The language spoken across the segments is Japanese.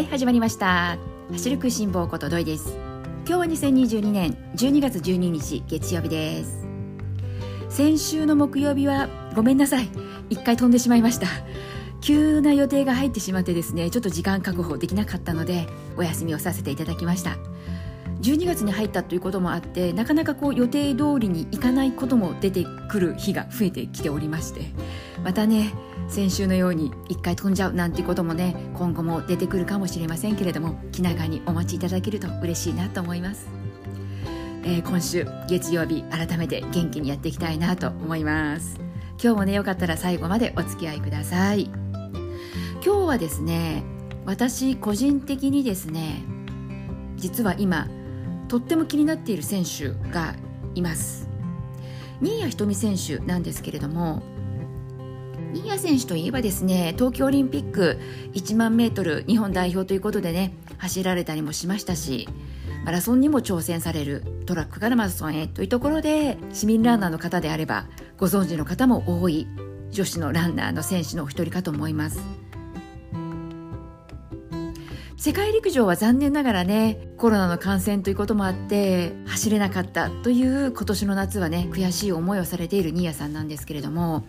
はい始まりました。走る食いしん坊ことどいです。今日は2022年12月12日月曜日です。先週の木曜日はごめんなさい。一回飛んでしまいました。急な予定が入ってしまってですねちょっと時間確保できなかったのでお休みをさせていただきました。12月に入ったということもあってなかなかこう予定通りにいかないことも出てくる日が増えてきておりましてまたね先週のように1回飛んじゃうなんていうこともね今後も出てくるかもしれませんけれども気長にお待ちいただけると嬉しいなと思います、えー、今週月曜日改めて元気にやっていきたいなと思います。今日もねよかったら最後までお付き合いください。今日はですね私個人的にですね実は今とっても気になっている選手がいます。新谷仁美選手なんですけれども新谷選手といえばですね東京オリンピック1万メートル日本代表ということでね走られたりもしましたしマラソンにも挑戦されるトラックからマラソンへというところで市民ランナーの方であればご存知の方も多い女子のランナーの選手のお一人かと思います。世界陸上は残念ながらねコロナの感染ということもあって走れなかったという今年の夏はね悔しい思いをされている新谷さんなんですけれども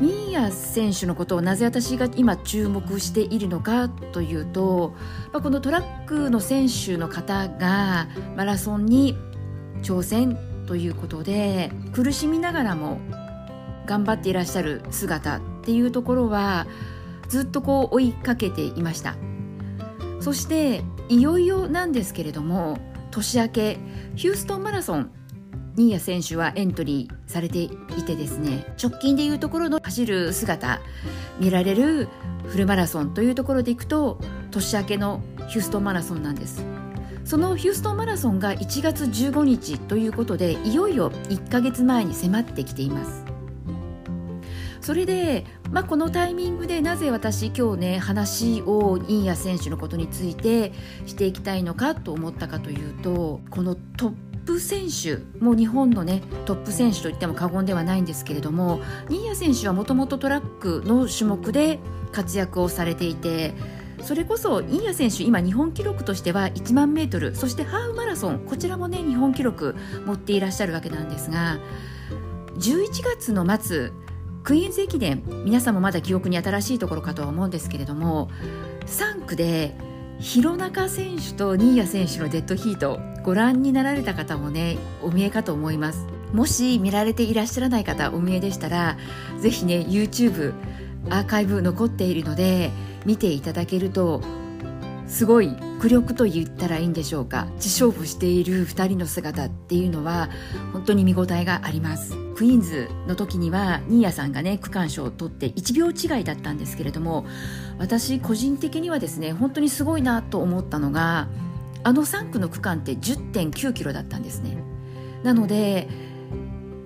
新谷選手のことをなぜ私が今注目しているのかというと、まあ、このトラックの選手の方がマラソンに挑戦ということで苦しみながらも頑張っていらっしゃる姿っていうところはずっとこう追いかけていました。そしていよいよなんですけれども年明けヒューストンマラソン新谷選手はエントリーされていてですね直近でいうところの走る姿見られるフルマラソンというところでいくと年明けのヒューストンマラソンなんです。そのヒューストンマラソンが1月15日ということでいよいよ1ヶ月前に迫ってきています。それで、まあ、このタイミングでなぜ私今日ね話を新谷選手のことについてしていきたいのかと思ったかというとこのトップ選手もう日本のねトップ選手といっても過言ではないんですけれども新谷選手はもともとトラックの種目で活躍をされていてそれこそ新谷選手今日本記録としては1万メートルそしてハーフマラソンこちらもね日本記録持っていらっしゃるわけなんですが11月の末クイーンズ駅伝皆さんもまだ記憶に新しいところかとは思うんですけれども3区で弘中選手と新谷選手のデッドヒートご覧になられた方もねお見えかと思います。もし見られていらっしゃらない方お見えでしたらぜひね YouTube アーカイブ残っているので見ていただけるとすごい迫力と言ったらいいんでしょうか。自勝負している2人の姿っていうのは本当に見応えがあります。クイーンズの時には新谷さんがね区間賞を取って1秒違いだったんですけれども私個人的にはですね本当にすごいなと思ったのがあの3区の区間って1 0 9キロだったんですね。なので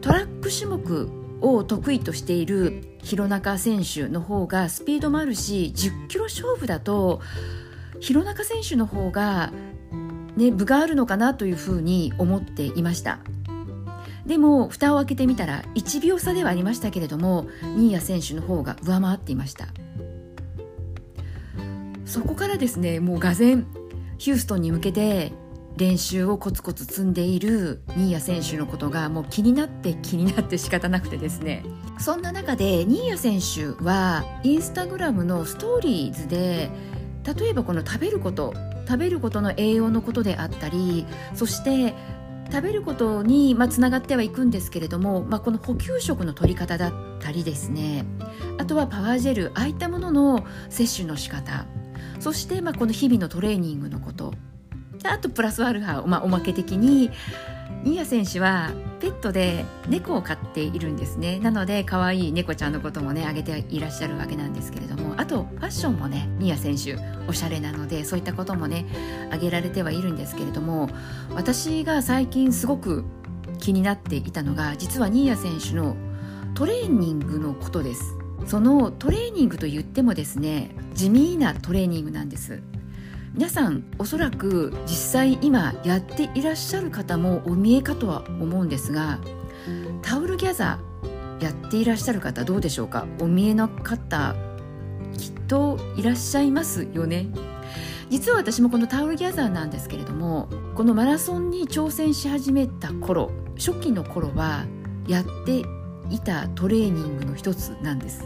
トラック種目を得意としている弘中選手の方がスピードもあるし10キロ勝負だと弘中選手の方が、ね、分があるのかなというふうに思っていました。でも蓋を開けてみたら1秒差ではありましたけれども新谷選手の方が上回っていました。そこからですねもうがぜんヒューストンに向けて練習をコツコツ積んでいる新谷選手のことがもう気になって気になって仕方なくてですね。そんな中で新谷選手はインスタグラムのストーリーズで例えばこの食べること食べることの栄養のことであったりそして食べることにまあつながってはいくんですけれども、まあ、この補給食の取り方だったりですね。あとはパワージェルああいったものの摂取の仕方。そしてまあこの日々のトレーニングのこと。あとプラスアルファ、まあ、おまけ的に新谷選手はペットで猫を飼っているんですね。なので可愛い猫ちゃんのこともねあげていらっしゃるわけなんですけれどもあとファッションもね新谷選手おしゃれなのでそういったこともねあげられてはいるんですけれども私が最近すごく気になっていたのが実は新谷選手のトレーニングのことです。そのトレーニングと言ってもですね地味なトレーニングなんです。皆さんおそらく実際今やっていらっしゃる方もお見えかとは思うんですがタオルギャザーやっていらっしゃる方どうでしょうか？お見えの方きっといらっしゃいますよね。実は私もこのタオルギャザーなんですけれどもこのマラソンに挑戦し始めた頃初期の頃はやっていたトレーニングの一つなんです。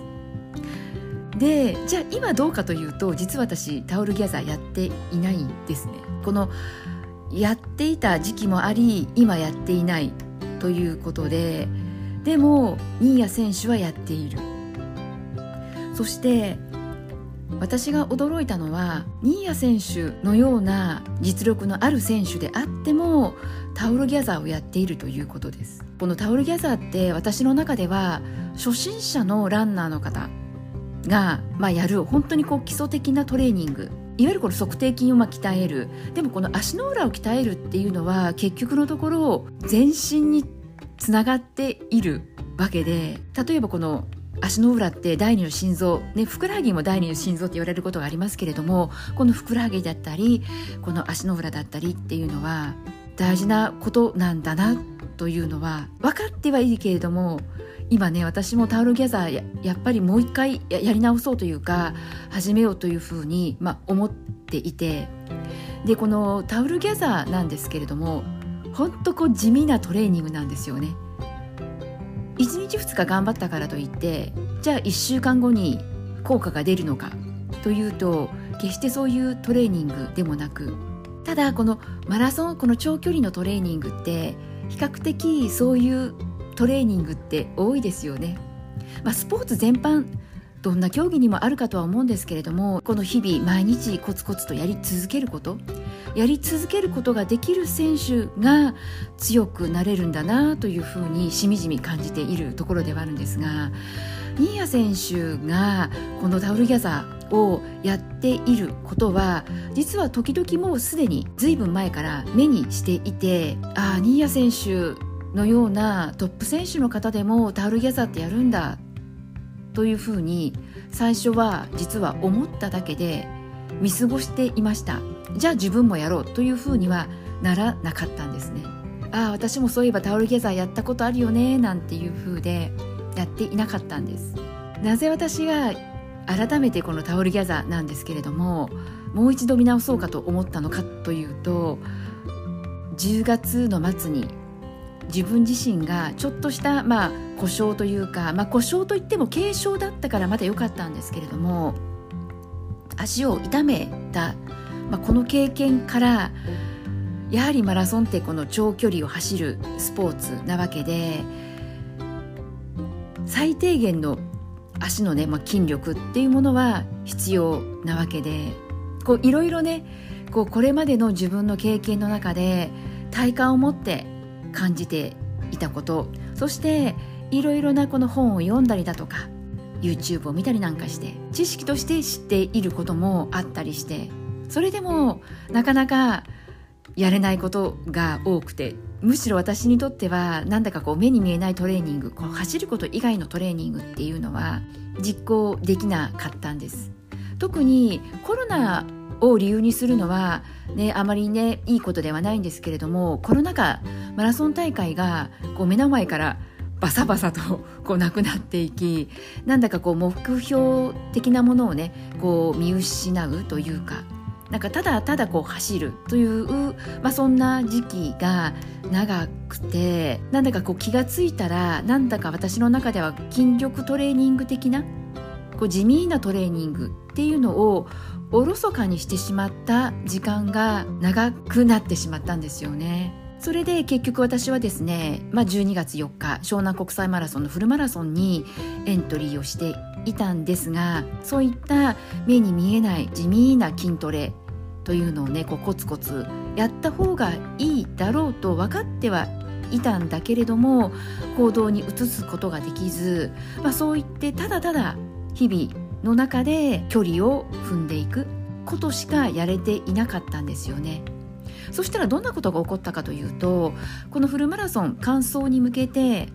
でじゃあ今どうかというと実は私タオルギャザーやっていないんですね。このやっていた時期もあり今やっていないということででも新谷選手はやっている。そして私が驚いたのは新谷選手のような実力のある選手であってもタオルギャザーをやっているということです。このタオルギャザーって私の中では初心者のランナーの方が、まあ、やる本当にこう基礎的なトレーニング。いわゆるこの測定筋をまあ鍛える。でもこの足の裏を鍛えるっていうのは結局のところ全身につながっているわけで。例えばこの足の裏って第二の心臓、ね、ふくらはぎも第二の心臓って言われることがありますけれどもこのふくらはぎだったりこの足の裏だったりっていうのは大事なことなんだなというのは分かってはいいけれども今ね私もタオルギャザーやっぱりもう一回やり直そうというか始めようというふうに、まあ、思っていてでこのタオルギャザーなんですけれどもほんとこう地味なトレーニングなんですよね。1日2日頑張ったからといってじゃあ1週間後に効果が出るのかというと決してそういうトレーニングでもなくただこのマラソンこの長距離のトレーニングって比較的そういうトレーニングって多いですよね。まあ、スポーツ全般どんな競技にもあるかとは思うんですけれどもこの日々毎日コツコツとやり続けることやり続けることができる選手が強くなれるんだなというふうにしみじみ感じているところではあるんですが新谷選手がこのタオルギャザーをやっていることは実は時々もうすでに随分前から目にしていてああ新谷選手のようなトップ選手の方でもタオルギャザーってやるんだというふうに最初は実は思っただけで見過ごしていました。じゃあ自分もやろうというふうにはならなかったんですね。ああ私もそういえばタオルギャザーやったことあるよねなんていうふうでやっていなかったんです。なぜ私が改めてこのタオルギャザーなんですけれどももう一度見直そうかと思ったのかというと10月の末に自分自身がちょっとしたまあ故障というか、まあ、故障といっても軽傷だったからまだ良かったんですけれども足を痛めた、まあ、この経験からやはりマラソンってこの長距離を走るスポーツなわけで最低限の足のね、まあ、筋力っていうものは必要なわけでいろいろねこうこれまでの自分の経験の中で体感を持って感じていたこと。そしていろいろなこの本を読んだりだとか YouTube を見たりなんかして知識として知っていることもあったりしてそれでもなかなかやれないことが多くてむしろ私にとってはなんだかこう目に見えないトレーニングこう走ること以外のトレーニングっていうのは実行できなかったんです。特にコロナを理由にするのは、ね、あまりねいいことではないんですけれどもコロナ禍マラソン大会がこう目の前からバサバサと こうなくなっていきなんだかこう目標的なものをねこう見失うというかなんかただただこう走るという、まあ、そんな時期が長くてなんだかこう気が付いたらなんだか私の中では筋力トレーニング的なこう地味なトレーニングっていうのをおろそかにしてしまった時間が長くなってしまったんですよね。それで結局私はですね、まあ、12月4日湘南国際マラソンのフルマラソンにエントリーをしていたんですがそういった目に見えない地味な筋トレというのをねこうコツコツやった方がいいだろうと分かってはいたんだけれども行動に移すことができず、まあ、そう言ってただただ日々の中で距離を踏んでいくことしかやれていなかったんですよね。そしたらどんなことが起こったかというとこのフルマラソン完走に向けて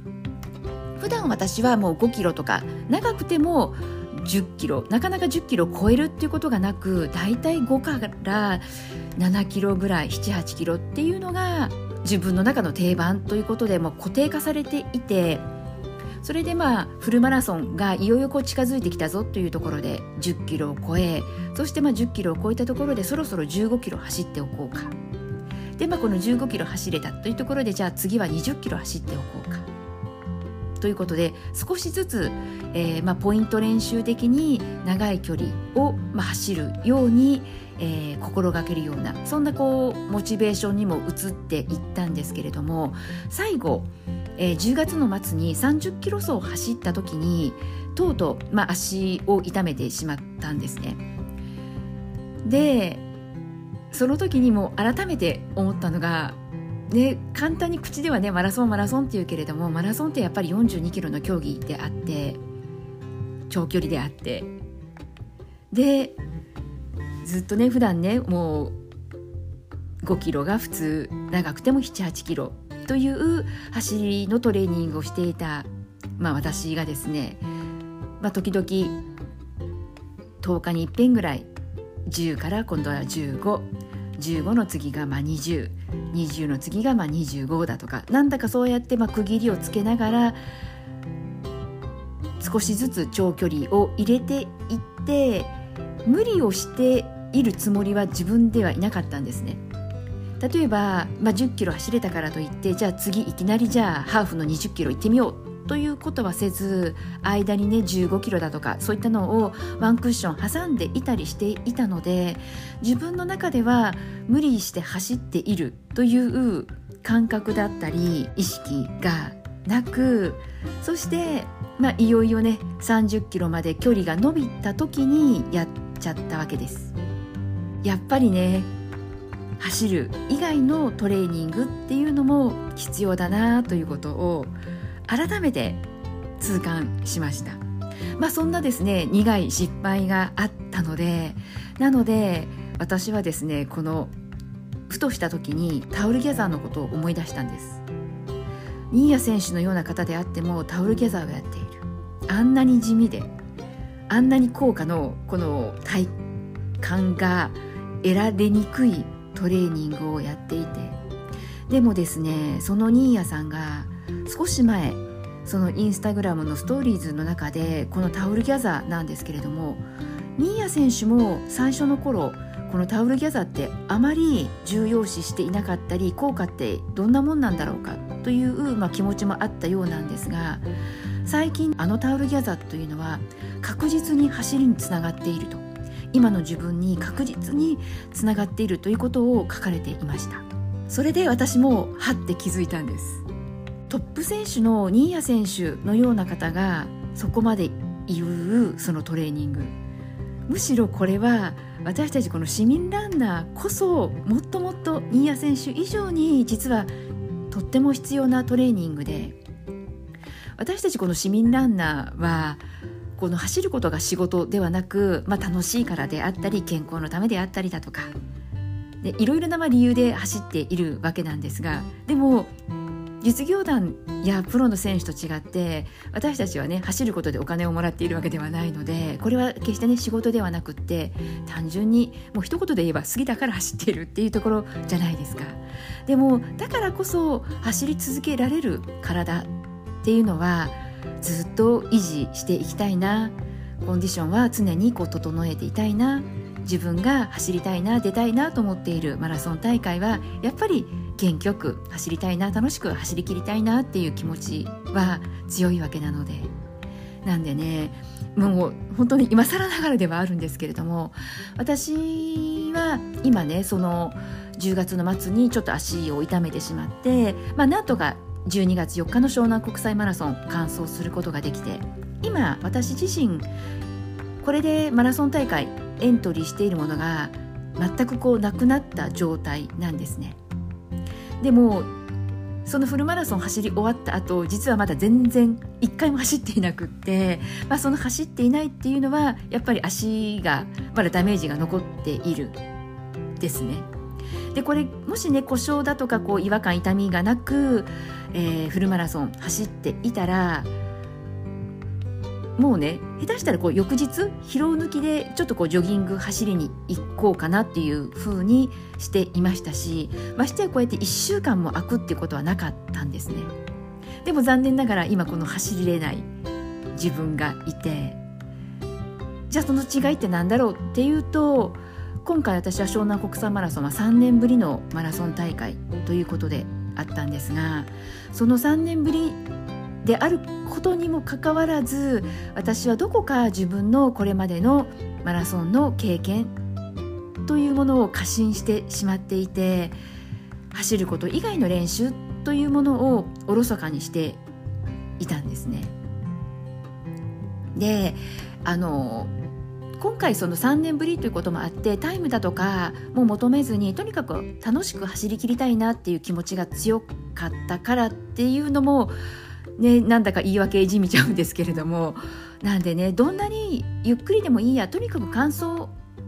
普段私はもう5キロとか長くても10キロなかなか10キロ超えるっていうことがなくだいたい5から7キロぐらい78キロっていうのが自分の中の定番ということでも固定化されていてそれでまあフルマラソンがいよいよこう近づいてきたぞというところで10キロを超えそしてまあ10キロを超えたところでそろそろ15キロ走っておこうか。でまあこの15キロ走れたというところでじゃあ次は20キロ走っておこうか。ということで少しずつ、えーまあ、ポイント練習的に長い距離を、まあ、走るように、えー、心がけるようなそんなこうモチベーションにも移っていったんですけれども最後、えー、10月の末に30キロ走を走った時にとうとう、まあ、足を痛めてしまったんですね。でその時にも改めて思ったのがね、簡単に口ではねマラソンマラソンっていうけれどもマラソンってやっぱり42キロの競技であって長距離であってでずっとね普段ねもう5キロが普通長くても78キロという走りのトレーニングをしていた、まあ、私がですね、まあ、時々10日にいっぺんぐらい10から今度は1515の次がまあ2020の次がまあ25だとかなんだかそうやってまあ区切りをつけながら少しずつ長距離を入れていって無理をしているつもりは自分ではいなかったんですね。例えば、まあ、10キロ走れたからといってじゃあ次いきなりじゃあハーフの20キロ行ってみようということはせず間にね15キロだとかそういったのをワンクッション挟んでいたりしていたので自分の中では無理して走っているという感覚だったり意識がなくそして、まあ、いよいよね30キロまで距離が伸びた時にやっちゃったわけです。やっぱりね走る以外のトレーニングっていうのも必要だなということを改めて痛感しました。まあそんなですね苦い失敗があったのでなので私はですねこのふとした時にタオルギャザーのことを思い出したんです。新谷選手のような方であってもタオルギャザーをやっている。あんなに地味であんなに高価のこの体感が得られにくいトレーニングをやっていて。でもですねその新谷さんが少し前そのインスタグラムのストーリーズの中でこのタオルギャザーなんですけれども新谷選手も最初の頃このタオルギャザーってあまり重要視していなかったり効果ってどんなもんなんだろうかという、まあ、気持ちもあったようなんですが最近あのタオルギャザーというのは確実に走りにつながっていると。今の自分に確実につながっているということを書かれていました。それで私もはって気づいたんです。トップ選手の新谷選手のような方がそこまで言うそのトレーニング。むしろこれは私たちこの市民ランナーこそもっともっと新谷選手以上に実はとっても必要なトレーニングで私たちこの市民ランナーはこの走ることが仕事ではなく、まあ、楽しいからであったり健康のためであったりだとか。でいろいろなま理由で走っているわけなんですがでも実業団やプロの選手と違って私たちはね走ることでお金をもらっているわけではないのでこれは決してね仕事ではなくって単純にもう一言で言えば好きだから走っているっていうところじゃないですか。でもだからこそ走り続けられる体っていうのはずっと維持していきたいな。コンディションは常にこう整えていたいな。自分が走りたいな出たいなと思っている。マラソン大会はやっぱり元気よく走りたいな楽しく走りきりたいなっていう気持ちは強いわけなので。なんでねもう本当に今更ながらではあるんですけれども私は今ねその10月の末にちょっと足を痛めてしまってまあなんとか12月4日の湘南国際マラソン完走することができて今私自身これでマラソン大会エントリーしているものが全くこうなくなった状態なんですね。でもそのフルマラソン走り終わった後実はまだ全然1回も走っていなくって、まあ、その走っていないっていうのはやっぱり足がまだダメージが残っているですね。でこれもしね故障だとかこう違和感痛みがなく、えー、フルマラソン走っていたらもうね下手したらこう翌日疲労抜きでちょっとこうジョギング走りに行こうかなっていう風にしていましたしましてやこうやって1週間も空くってことはなかったんですね。でも残念ながら今この走りれない自分がいてじゃあその違いって何だろうっていうと今回私は湘南国際マラソンは3年ぶりのマラソン大会ということであったんですがその3年ぶりであることにもかかわらず私はどこか自分のこれまでのマラソンの経験というものを過信してしまっていて走ること以外の練習というものをおろそかにしていたんですね。であの今回その3年ぶりということもあってタイムだとかも求めずにとにかく楽しく走りきりたいなっていう気持ちが強かったからっていうのもねなんだか言い訳いじみちゃうんですけれどもなんでねどんなにゆっくりでもいいやとにかく完走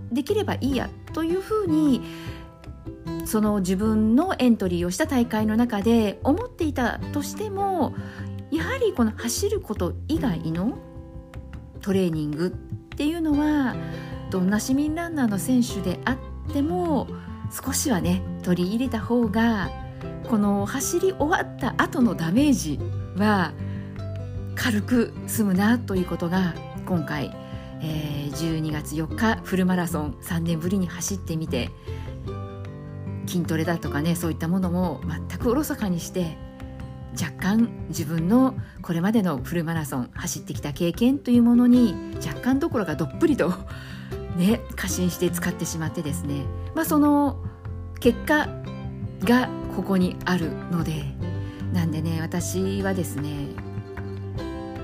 できればいいやというふうにその自分のエントリーをした大会の中で思っていたとしてもやはりこの走ること以外のトレーニングっていうのはどんな市民ランナーの選手であっても少しはね取り入れた方がこの走り終わった後のダメージは軽く済むなということが今回、えー、12月4日フルマラソン3年ぶりに走ってみて筋トレだとかねそういったものも全くおろそかにして若干自分のこれまでのフルマラソン走ってきた経験というものに若干どころかどっぷりと ね過信して使ってしまってですね、まあ、その結果がここにあるのでなんでね私はですね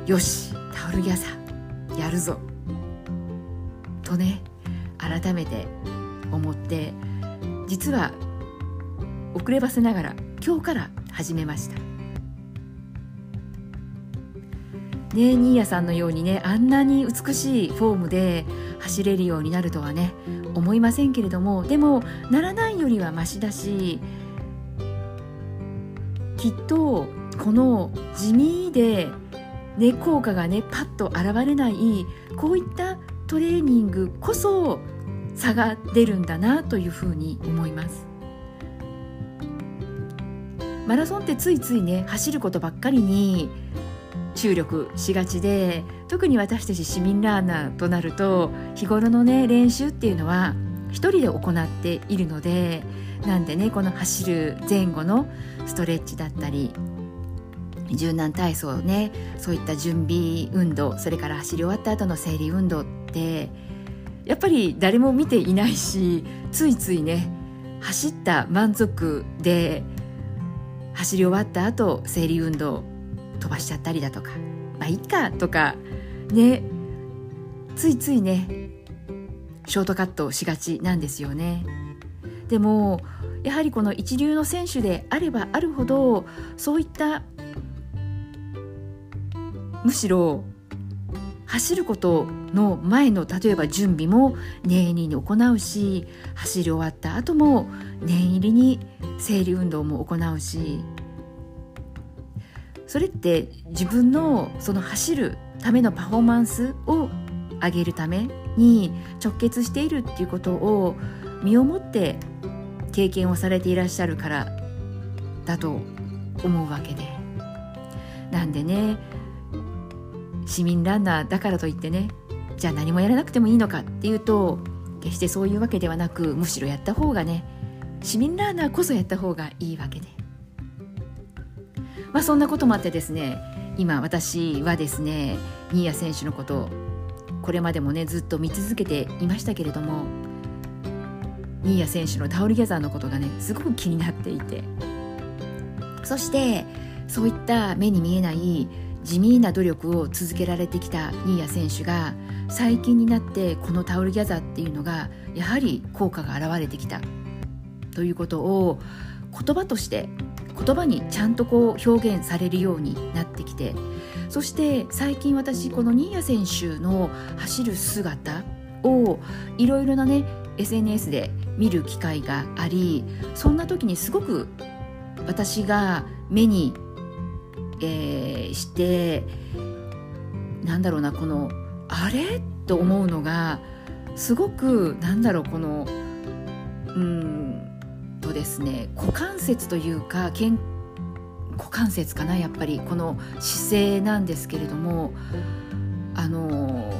よしタオルギャザーやるぞとね改めて思って実は遅ればせながら今日から始めました。ね新谷さんのようにねあんなに美しいフォームで走れるようになるとはね思いませんけれどもでもならないよりはましだしきっとこの地味で、ね、効果がねパッと現れないこういったトレーニングこそ差が出るんだなというふうに思います。マラソンってついついね走ることばっかりに注力しがちで特に私たち市民ランナーとなると日頃のね練習っていうのは一人で行っているのでなんでねこの走る前後のストレッチだったり柔軟体操ねそういった準備運動それから走り終わった後の整理運動ってやっぱり誰も見ていないしついついね走った満足で走り終わった後整理運動飛ばしちゃったりだとかまあいいかとかねついついねショートカットしがちなんですよね。でもやはりこの一流の選手であればあるほどそういったむしろ走ることの前の例えば準備も念入りに行うし走り終わった後も念入りに整理運動も行うしそれって自分のその走るためのパフォーマンスを上げるために直結しているっていうことを身をもって経験をされていらっしゃるからだと思うわけで。なんでね市民ランナーだからといってねじゃあ何もやらなくてもいいのかっていうと決してそういうわけではなくむしろやった方がね市民ランナーこそやった方がいいわけで。まあ、そんなこともあってですね今私はですね新谷選手のことこれまでもねずっと見続けていましたけれども新谷選手のタオルギャザーのことがねすごく気になっていてそしてそういった目に見えない地味な努力を続けられてきた新谷選手が最近になってこのタオルギャザーっていうのがやはり効果が現れてきたということを言葉として言葉にちゃんとこう表現されるようになってきてそして最近私この新谷選手の走る姿をいろいろなね SNS で見る機会がありそんな時にすごく私が目に、えー、してなんだろうなこのあれ？と思うのがすごくなんだろうこのうんとですね股関節というか肩股関節かなやっぱりこの姿勢なんですけれどもあの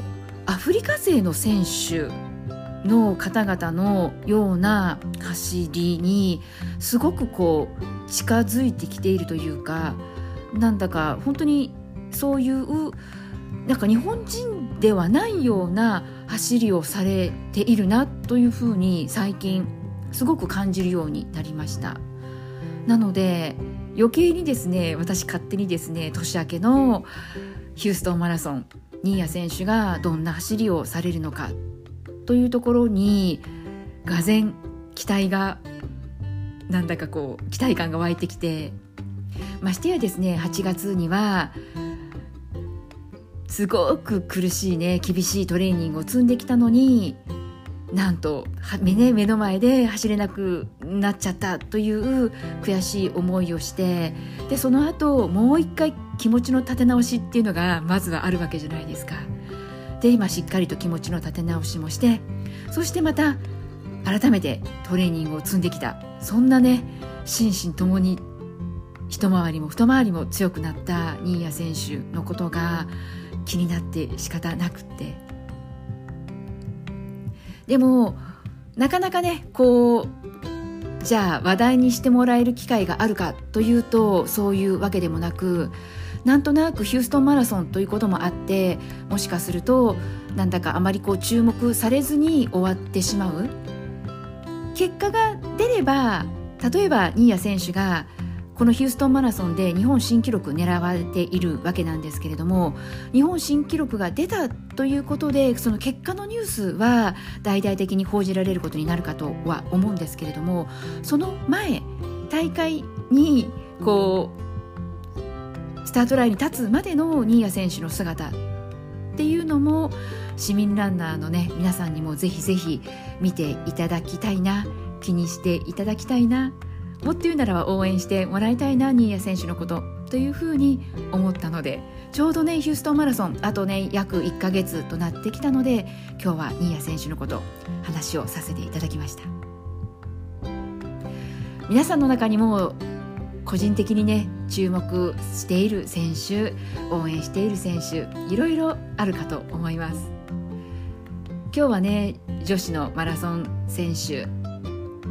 アフリカ勢の選手の方々のような走りにすごくこう近づいてきているというかなんだか本当にそういうなんか日本人ではないような走りをされているなというふうに最近すごく感じるようになりました。なので余計にですね私勝手にですね年明けのヒューストンマラソン新谷選手がどんな走りをされるのかというところにがぜ期待がなんだかこう期待感が湧いてきてましてやですね8月にはすごく苦しいね厳しいトレーニングを積んできたのになんとね、目の前で走れなくなっちゃったという悔しい思いをしてでその後もう一回気持ちの立て直しっていうのがまずはあるわけじゃないですか。で今しっかりと気持ちの立て直しもしてそしてまた改めてトレーニングを積んできた。そんなね心身ともに一回りも二回りも強くなった新谷選手のことが気になって仕方なくってでもなかなかねこうじゃあ話題にしてもらえる機会があるかというとそういうわけでもなくなんとなくヒューストンマラソンということもあってもしかするとなんだかあまりこう注目されずに終わってしまう。結果が出れば例えば新谷選手がこのヒューストンマラソンで日本新記録狙われているわけなんですけれども日本新記録が出たということでその結果のニュースは大々的に報じられることになるかとは思うんですけれどもその前大会にこうスタートラインに立つまでの新谷選手の姿っていうのも市民ランナーのね皆さんにもぜひぜひ見ていただきたいな気にしていただきたいなもっと言うならば応援してもらいたいな新谷選手のことというふうに思ったのでちょうどねヒューストンマラソンあとね約1ヶ月となってきたので今日は新谷選手のこと話をさせていただきました。皆さんの中にも個人的にね注目している選手応援している選手いろいろあるかと思います。今日はね女子のマラソン選手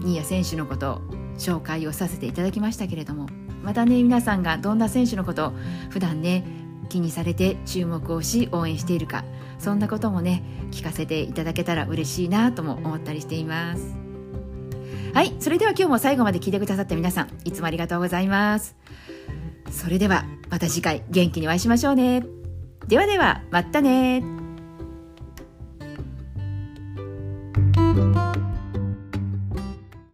新谷選手のこと紹介をさせていただきましたけれどもまたね皆さんがどんな選手のことを普段ね気にされて注目をし応援しているかそんなこともね聞かせていただけたら嬉しいなとも思ったりしています。はいそれでは今日も最後まで聞いてくださった皆さんいつもありがとうございます。それではまた次回元気にお会いしましょうね。ではではまたね。